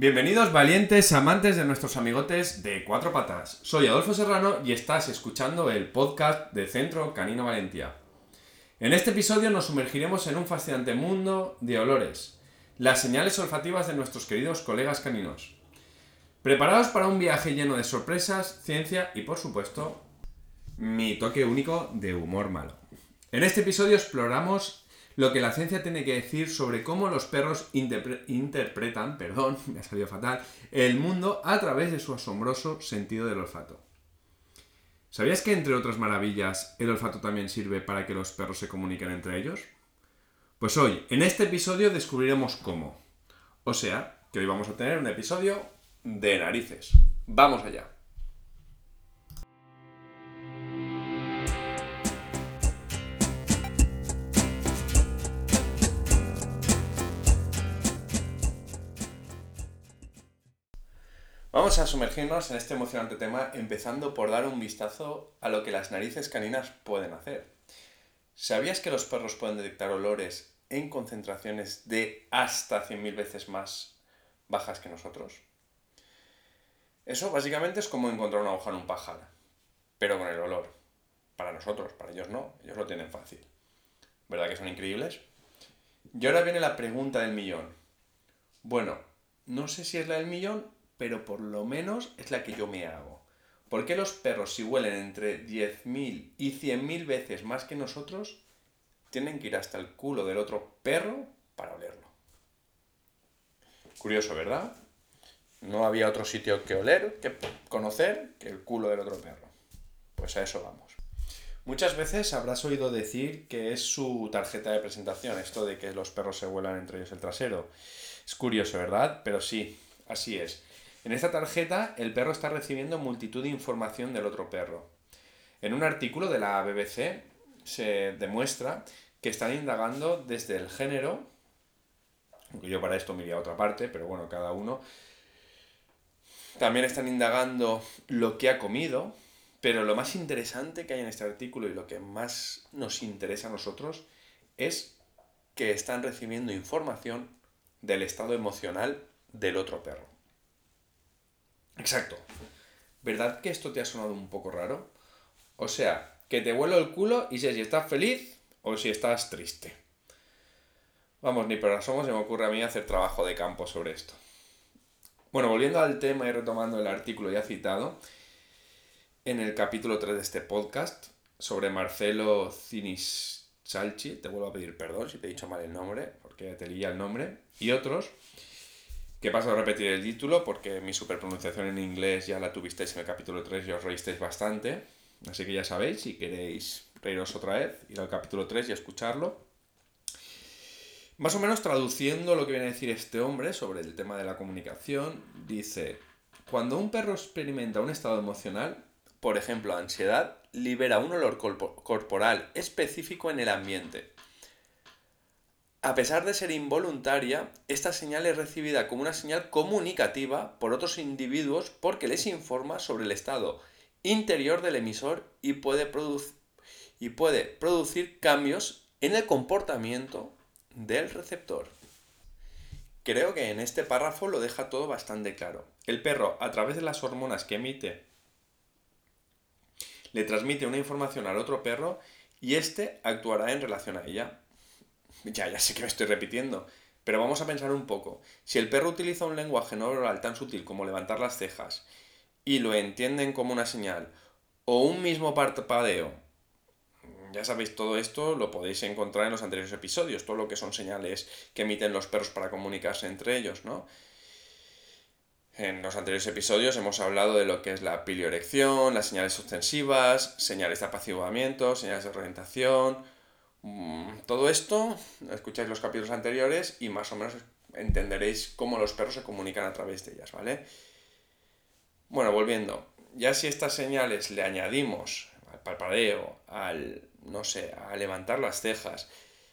Bienvenidos valientes amantes de nuestros amigotes de cuatro patas. Soy Adolfo Serrano y estás escuchando el podcast de Centro Canino Valencia. En este episodio nos sumergiremos en un fascinante mundo de olores, las señales olfativas de nuestros queridos colegas caninos. Preparados para un viaje lleno de sorpresas, ciencia y por supuesto mi toque único de humor malo. En este episodio exploramos lo que la ciencia tiene que decir sobre cómo los perros interpretan, perdón, me ha salido fatal, el mundo a través de su asombroso sentido del olfato. ¿Sabías que entre otras maravillas el olfato también sirve para que los perros se comuniquen entre ellos? Pues hoy, en este episodio descubriremos cómo. O sea, que hoy vamos a tener un episodio de narices. Vamos allá. Vamos a sumergirnos en este emocionante tema empezando por dar un vistazo a lo que las narices caninas pueden hacer. ¿Sabías que los perros pueden detectar olores en concentraciones de hasta 100.000 veces más bajas que nosotros? Eso básicamente es como encontrar una hoja en un pájaro, pero con el olor. Para nosotros, para ellos no, ellos lo tienen fácil. ¿Verdad que son increíbles? Y ahora viene la pregunta del millón. Bueno, no sé si es la del millón, pero por lo menos es la que yo me hago. ¿Por qué los perros, si huelen entre 10.000 y 100.000 veces más que nosotros, tienen que ir hasta el culo del otro perro para olerlo? Curioso, ¿verdad? No había otro sitio que oler, que conocer, que el culo del otro perro. Pues a eso vamos. Muchas veces habrás oído decir que es su tarjeta de presentación, esto de que los perros se vuelan entre ellos el trasero. Es curioso, ¿verdad? Pero sí, así es. En esta tarjeta el perro está recibiendo multitud de información del otro perro. En un artículo de la BBC se demuestra que están indagando desde el género, yo para esto me iría a otra parte, pero bueno, cada uno, también están indagando lo que ha comido, pero lo más interesante que hay en este artículo y lo que más nos interesa a nosotros es que están recibiendo información del estado emocional del otro perro. Exacto. ¿Verdad que esto te ha sonado un poco raro? O sea, que te vuelo el culo y sé si estás feliz o si estás triste. Vamos, ni por asomo se me ocurre a mí hacer trabajo de campo sobre esto. Bueno, volviendo al tema y retomando el artículo ya citado, en el capítulo 3 de este podcast, sobre Marcelo Cinisalchi, te vuelvo a pedir perdón si te he dicho mal el nombre, porque te leía el nombre, y otros, que paso a repetir el título porque mi superpronunciación en inglés ya la tuvisteis en el capítulo 3 y os reísteis bastante, así que ya sabéis, si queréis reíros otra vez, ir al capítulo 3 y escucharlo. Más o menos traduciendo lo que viene a decir este hombre sobre el tema de la comunicación, dice, cuando un perro experimenta un estado emocional, por ejemplo ansiedad, libera un olor corporal específico en el ambiente. A pesar de ser involuntaria, esta señal es recibida como una señal comunicativa por otros individuos porque les informa sobre el estado interior del emisor y puede, y puede producir cambios en el comportamiento del receptor. Creo que en este párrafo lo deja todo bastante claro. El perro, a través de las hormonas que emite, le transmite una información al otro perro y éste actuará en relación a ella. Ya, ya sé que me estoy repitiendo, pero vamos a pensar un poco. Si el perro utiliza un lenguaje no verbal tan sutil como levantar las cejas y lo entienden como una señal, o un mismo parpadeo ya sabéis, todo esto lo podéis encontrar en los anteriores episodios, todo lo que son señales que emiten los perros para comunicarse entre ellos, ¿no? En los anteriores episodios hemos hablado de lo que es la pilioerección, las señales ostensivas, señales de apaciguamiento, señales de orientación. Mm, todo esto, escucháis los capítulos anteriores y más o menos entenderéis cómo los perros se comunican a través de ellas, ¿vale? Bueno, volviendo, ya si estas señales le añadimos al parpadeo, al no sé, a levantar las cejas.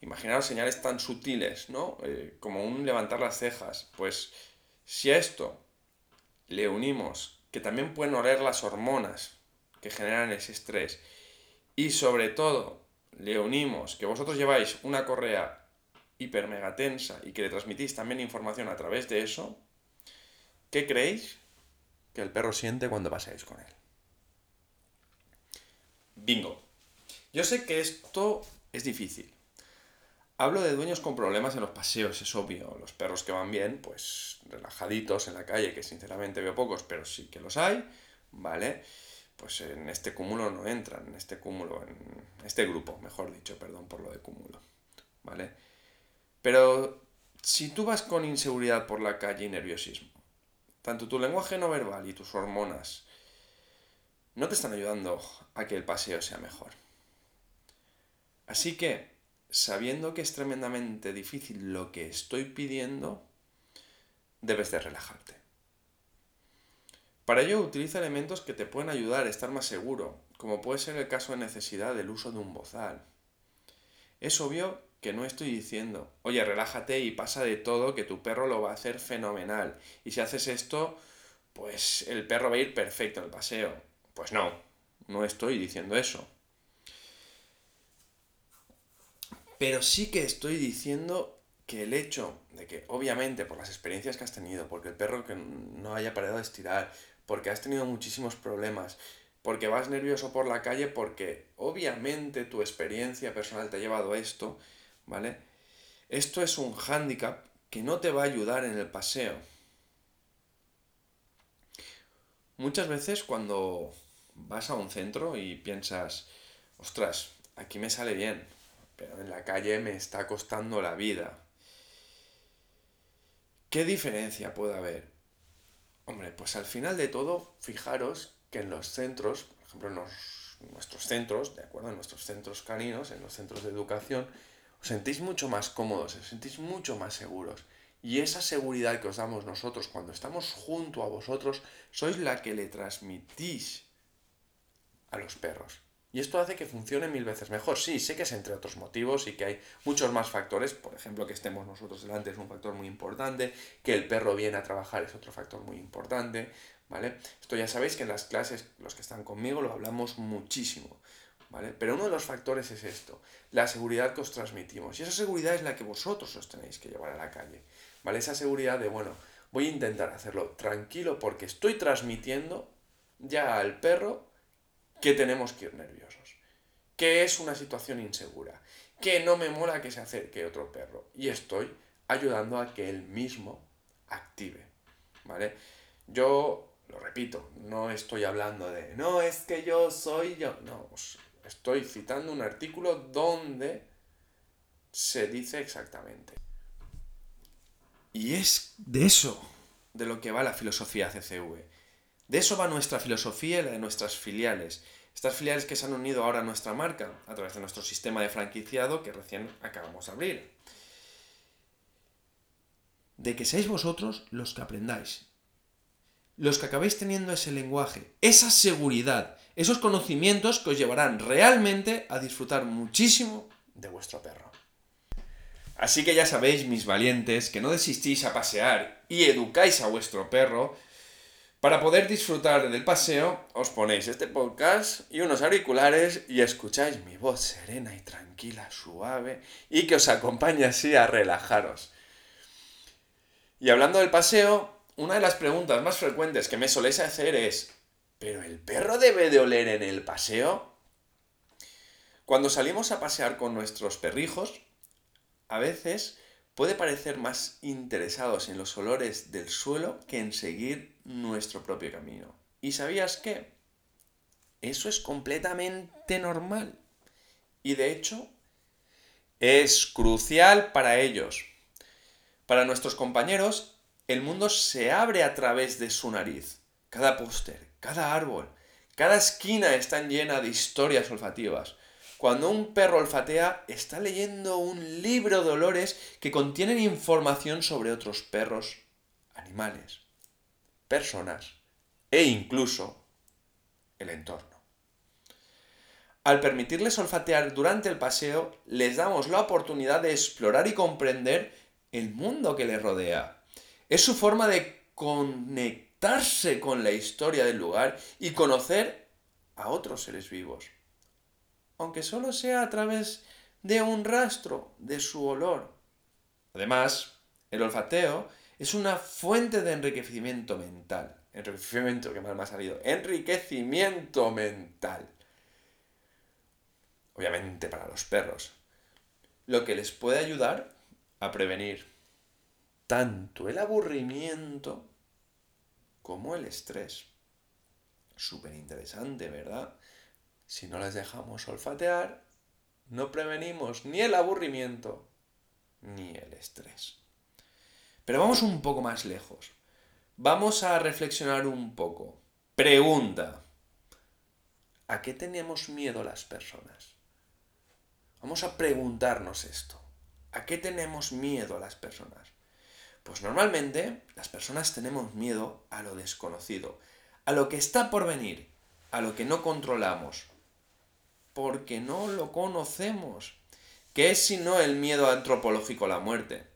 Imaginaros señales tan sutiles, ¿no? Eh, como un levantar las cejas. Pues si a esto le unimos que también pueden oler las hormonas que generan ese estrés y sobre todo le unimos que vosotros lleváis una correa hiper mega tensa y que le transmitís también información a través de eso, ¿Qué creéis que el perro siente cuando paseáis con él? Bingo. Yo sé que esto es difícil. Hablo de dueños con problemas en los paseos, es obvio. Los perros que van bien, pues relajaditos en la calle, que sinceramente veo pocos, pero sí que los hay, ¿vale? Pues en este cúmulo no entran, en este cúmulo, en este grupo, mejor dicho, perdón por lo de cúmulo, ¿vale? Pero si tú vas con inseguridad por la calle y nerviosismo, tanto tu lenguaje no verbal y tus hormonas no te están ayudando a que el paseo sea mejor. Así que sabiendo que es tremendamente difícil lo que estoy pidiendo, debes de relajarte. Para ello utiliza elementos que te pueden ayudar a estar más seguro, como puede ser el caso de necesidad del uso de un bozal. Es obvio que no estoy diciendo, oye, relájate y pasa de todo, que tu perro lo va a hacer fenomenal. Y si haces esto, pues el perro va a ir perfecto al paseo. Pues no, no estoy diciendo eso. Pero sí que estoy diciendo que el hecho de que, obviamente, por las experiencias que has tenido, porque el perro que no haya parado de estirar, porque has tenido muchísimos problemas, porque vas nervioso por la calle, porque obviamente tu experiencia personal te ha llevado a esto, ¿vale? Esto es un hándicap que no te va a ayudar en el paseo. Muchas veces cuando vas a un centro y piensas, ostras, aquí me sale bien, pero en la calle me está costando la vida. ¿Qué diferencia puede haber? Hombre, pues al final de todo, fijaros que en los centros, por ejemplo en, nuestros centros, ¿de acuerdo? En nuestros centros caninos, en los centros de educación, os sentís mucho más cómodos, os sentís mucho más seguros. Y esa seguridad que os damos nosotros cuando estamos junto a vosotros, sois la que le transmitís a los perros. Y esto hace que funcione mil veces mejor. Sí, sé que es entre otros motivos y que hay muchos más factores. Por ejemplo, que estemos nosotros delante es un factor muy importante, que el perro viene a trabajar es otro factor muy importante, ¿vale? Esto ya sabéis que en las clases, los que están conmigo, lo hablamos muchísimo, ¿vale? Pero uno de los factores es esto, la seguridad que os transmitimos. Y esa seguridad es la que vosotros os tenéis que llevar a la calle, ¿vale? Esa seguridad de, bueno, voy a intentar hacerlo tranquilo porque estoy transmitiendo ya al perro que tenemos que ir nerviosos, que es una situación insegura, que no me mola que se acerque otro perro y estoy ayudando a que él mismo active, ¿vale? Yo lo repito, no estoy hablando de, no, es que yo soy yo, no, estoy citando un artículo donde se dice exactamente. Y es de eso de lo que va la filosofía CCV de eso va nuestra filosofía y la de nuestras filiales. Estas filiales que se han unido ahora a nuestra marca a través de nuestro sistema de franquiciado que recién acabamos de abrir. De que seáis vosotros los que aprendáis. Los que acabéis teniendo ese lenguaje, esa seguridad, esos conocimientos que os llevarán realmente a disfrutar muchísimo de vuestro perro. Así que ya sabéis, mis valientes, que no desistís a pasear y educáis a vuestro perro, para poder disfrutar del paseo, os ponéis este podcast y unos auriculares y escucháis mi voz serena y tranquila, suave, y que os acompañe así a relajaros. Y hablando del paseo, una de las preguntas más frecuentes que me soléis hacer es, ¿pero el perro debe de oler en el paseo? Cuando salimos a pasear con nuestros perrijos, a veces puede parecer más interesados en los olores del suelo que en seguir nuestro propio camino. ¿Y sabías qué? Eso es completamente normal. Y de hecho, es crucial para ellos. Para nuestros compañeros, el mundo se abre a través de su nariz. Cada póster, cada árbol, cada esquina está llena de historias olfativas. Cuando un perro olfatea, está leyendo un libro de olores que contienen información sobre otros perros, animales, personas e incluso el entorno. Al permitirles olfatear durante el paseo, les damos la oportunidad de explorar y comprender el mundo que les rodea. Es su forma de conectarse con la historia del lugar y conocer a otros seres vivos aunque solo sea a través de un rastro de su olor. Además, el olfateo Es una fuente de enriquecimiento mental. Enriquecimiento, que mal me ha salido. Enriquecimiento mental. Obviamente para los perros. Lo que les puede ayudar a prevenir tanto el aburrimiento como el estrés. Súper interesante, ¿verdad? Si no les dejamos olfatear, no prevenimos ni el aburrimiento ni el estrés. Pero vamos un poco más lejos. Vamos a reflexionar un poco. Pregunta. ¿A qué tenemos miedo las personas? Vamos a preguntarnos esto. ¿A qué tenemos miedo las personas? Pues normalmente las personas tenemos miedo a lo desconocido, a lo que está por venir, a lo que no controlamos, porque no lo conocemos. ¿Qué es sino el miedo antropológico a la muerte?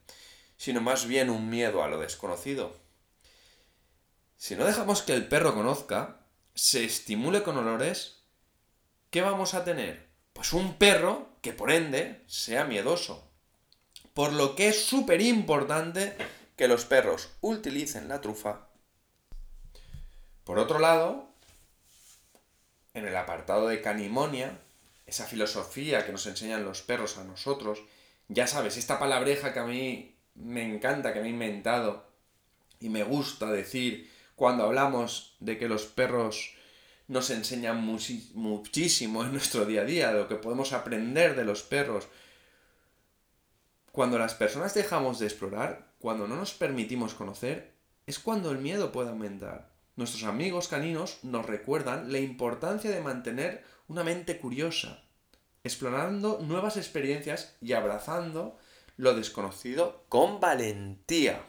Sino más bien un miedo a lo desconocido. Si no dejamos que el perro conozca, se estimule con olores, ¿qué vamos a tener? Pues un perro que por ende sea miedoso. Por lo que es súper importante que los perros utilicen la trufa. Por otro lado, en el apartado de canimonia, esa filosofía que nos enseñan los perros a nosotros, ya sabes, esta palabreja que a mí me encanta, que me he inventado y me gusta decir cuando hablamos de que los perros nos enseñan muchísimo en nuestro día a día, lo que podemos aprender de los perros. Cuando las personas dejamos de explorar, cuando no nos permitimos conocer, es cuando el miedo puede aumentar. Nuestros amigos caninos nos recuerdan la importancia de mantener una mente curiosa, explorando nuevas experiencias y abrazando lo desconocido con valentía.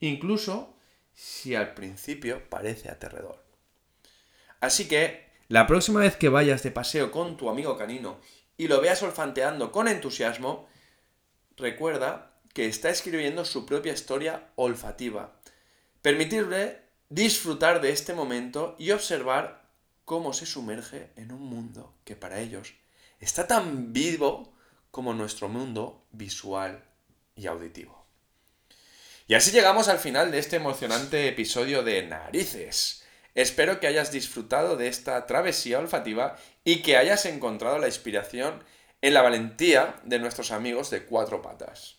Incluso si al principio parece aterrador. Así que, la próxima vez que vayas de paseo con tu amigo canino y lo veas olfanteando con entusiasmo, recuerda que está escribiendo su propia historia olfativa. Permitirle disfrutar de este momento y observar cómo se sumerge en un mundo que para ellos está tan vivo como nuestro mundo visual y auditivo. Y así llegamos al final de este emocionante episodio de Narices. Espero que hayas disfrutado de esta travesía olfativa y que hayas encontrado la inspiración en la valentía de nuestros amigos de cuatro patas.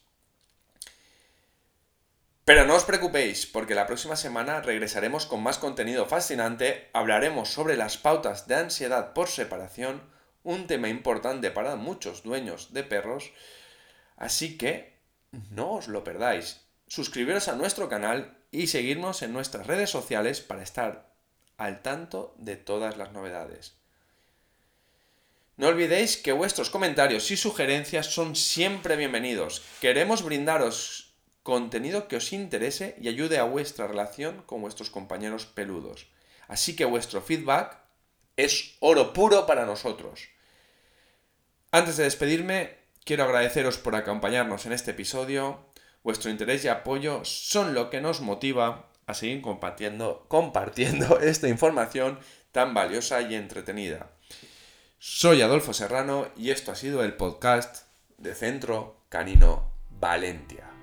Pero no os preocupéis, porque la próxima semana regresaremos con más contenido fascinante, hablaremos sobre las pautas de ansiedad por separación, un tema importante para muchos dueños de perros, así que no os lo perdáis. Suscribiros a nuestro canal y seguirnos en nuestras redes sociales para estar al tanto de todas las novedades. No olvidéis que vuestros comentarios y sugerencias son siempre bienvenidos. Queremos brindaros contenido que os interese y ayude a vuestra relación con vuestros compañeros peludos. Así que vuestro feedback es oro puro para nosotros. Antes de despedirme, quiero agradeceros por acompañarnos en este episodio. Vuestro interés y apoyo son lo que nos motiva a seguir compartiendo, compartiendo esta información tan valiosa y entretenida. Soy Adolfo Serrano y esto ha sido el podcast de Centro Canino Valentia.